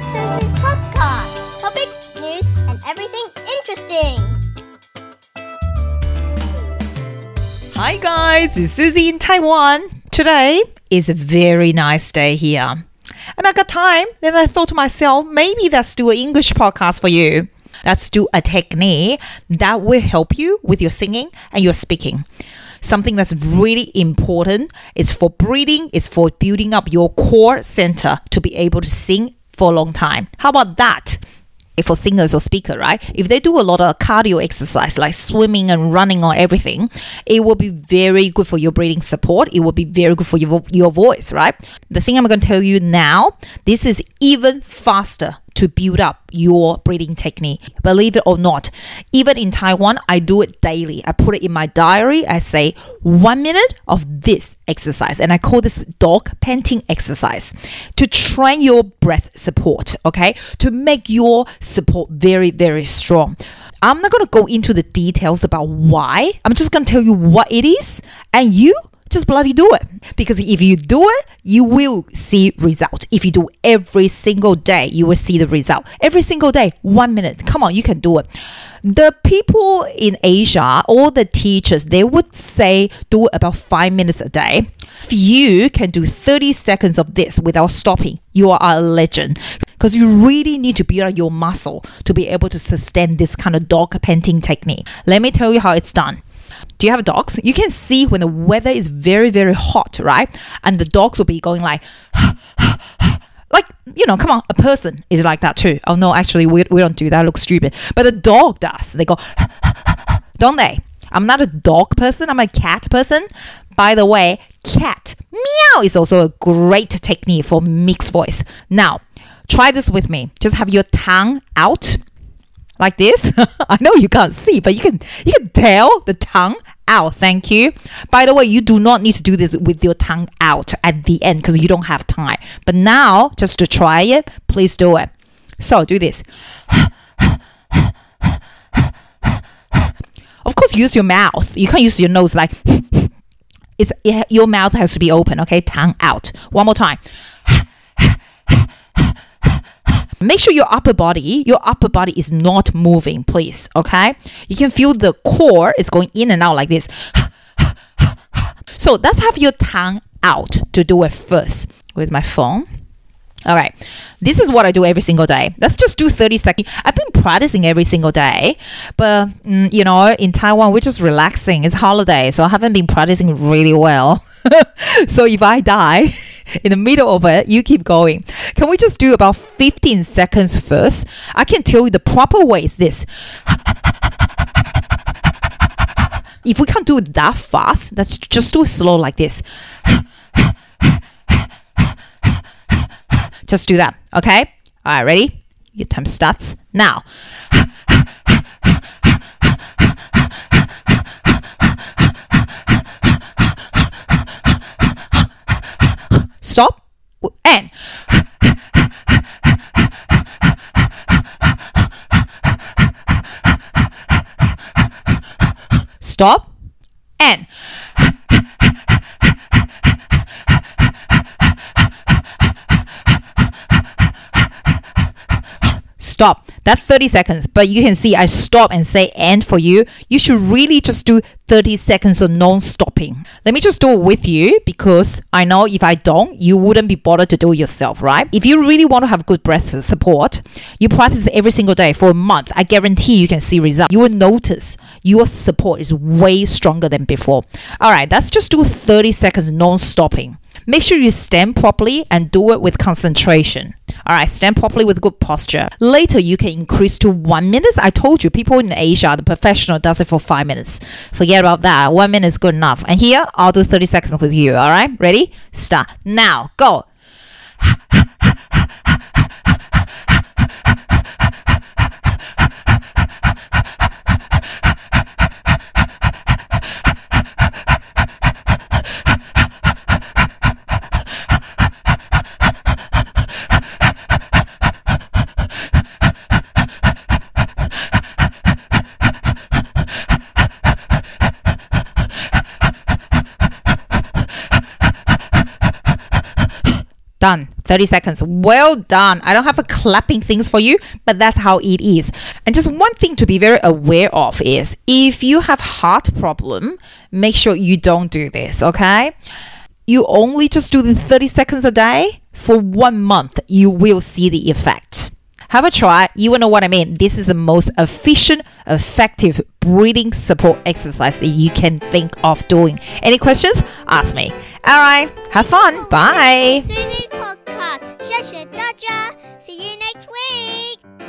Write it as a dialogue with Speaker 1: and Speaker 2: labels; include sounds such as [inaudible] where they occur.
Speaker 1: to Susie's podcast. Topics, news, and everything interesting.
Speaker 2: Hi guys, it's Susie in Taiwan. Today is a very nice day here. And I got time, then I thought to myself, maybe let's do an English podcast for you. Let's do a technique that will help you with your singing and your speaking. Something that's really important is for breathing, is for building up your core center to be able to sing for a long time. How about that? If for singers or speaker, right? If they do a lot of cardio exercise like swimming and running or everything, it will be very good for your breathing support. It will be very good for your, your voice, right? The thing I'm going to tell you now, this is even faster to build up your breathing technique. Believe it or not, even in Taiwan, I do it daily. I put it in my diary. I say one minute of this exercise, and I call this dog panting exercise to train your breath support, okay? To make your support very, very strong. I'm not going to go into the details about why. I'm just going to tell you what it is, and you just bloody do it. Because if you do it, you will see result. If you do every single day, you will see the result. Every single day, one minute. Come on, you can do it. The people in Asia, all the teachers, they would say do about five minutes a day. If you can do 30 seconds of this without stopping, you are a legend. Because you really need to build your muscle to be able to sustain this kind of dog panting technique. Let me tell you how it's done. Do you have dogs? You can see when the weather is very, very hot, right? And the dogs will be going like, [sighs] like, you know, come on, a person is like that too. Oh no, actually, we, we don't do that. It looks stupid. But the dog does. They go, [sighs] don't they? I'm not a dog person, I'm a cat person. By the way, cat meow is also a great technique for mixed voice. Now, try this with me. Just have your tongue out like this. [laughs] I know you can't see, but you can you can tell the tongue out. Thank you. By the way, you do not need to do this with your tongue out at the end because you don't have time. But now, just to try it, please do it. So do this. of course, use your mouth. You can't use your nose like. [laughs] It's it, your mouth has to be open. Okay, tongue out. One more time. Make sure your upper body, your upper body is not moving, please. Okay. You can feel the core is going in and out like this. [sighs] so let's have your tongue out to do it first. Where's my phone? All right. This is what I do every single day. Let's just do 30 seconds. I've been practicing every single day, but mm, you know, in Taiwan, we're just relaxing. It's holiday, so I haven't been practicing really well. [laughs] so if I die [laughs] in the middle of it, you keep going. Can we just do about 15 seconds first? I can tell you the proper way is this. if we can't do it that fast, let's just do it slow like this. just do that, okay? All right, ready? Your time starts now. stop, and stop, and stop. That's 30 seconds. But you can see I stop and say end for you. You should really just do 30 seconds of non-stopping. Let me just do it with you because I know if I don't, you wouldn't be bothered to do it yourself, right? If you really want to have good breath support, you practice every single day for a month. I guarantee you can see results. You will notice your support is way stronger than before. All right, let's just do 30 seconds non-stopping. Make sure you stand properly and do it with concentration. All right, stand properly with good posture. Later, you can increase to one minute. I told you, people in Asia, the professional does it for five minutes. Forget about that. One minute is good enough. And here, I'll do 30 seconds with you. All right, ready? Start. Now, go. Done. 30 seconds. Well done. I don't have a clapping things for you, but that's how it is. And just one thing to be very aware of is if you have heart problem, make sure you don't do this, okay? You only just do the 30 seconds a day for one month, you will see the effect. Have a try. You will know what I mean. This is the most efficient, effective breathing support exercise that you can think of doing. Any questions? Ask me. All right, have fun. Bye.
Speaker 1: See you next week.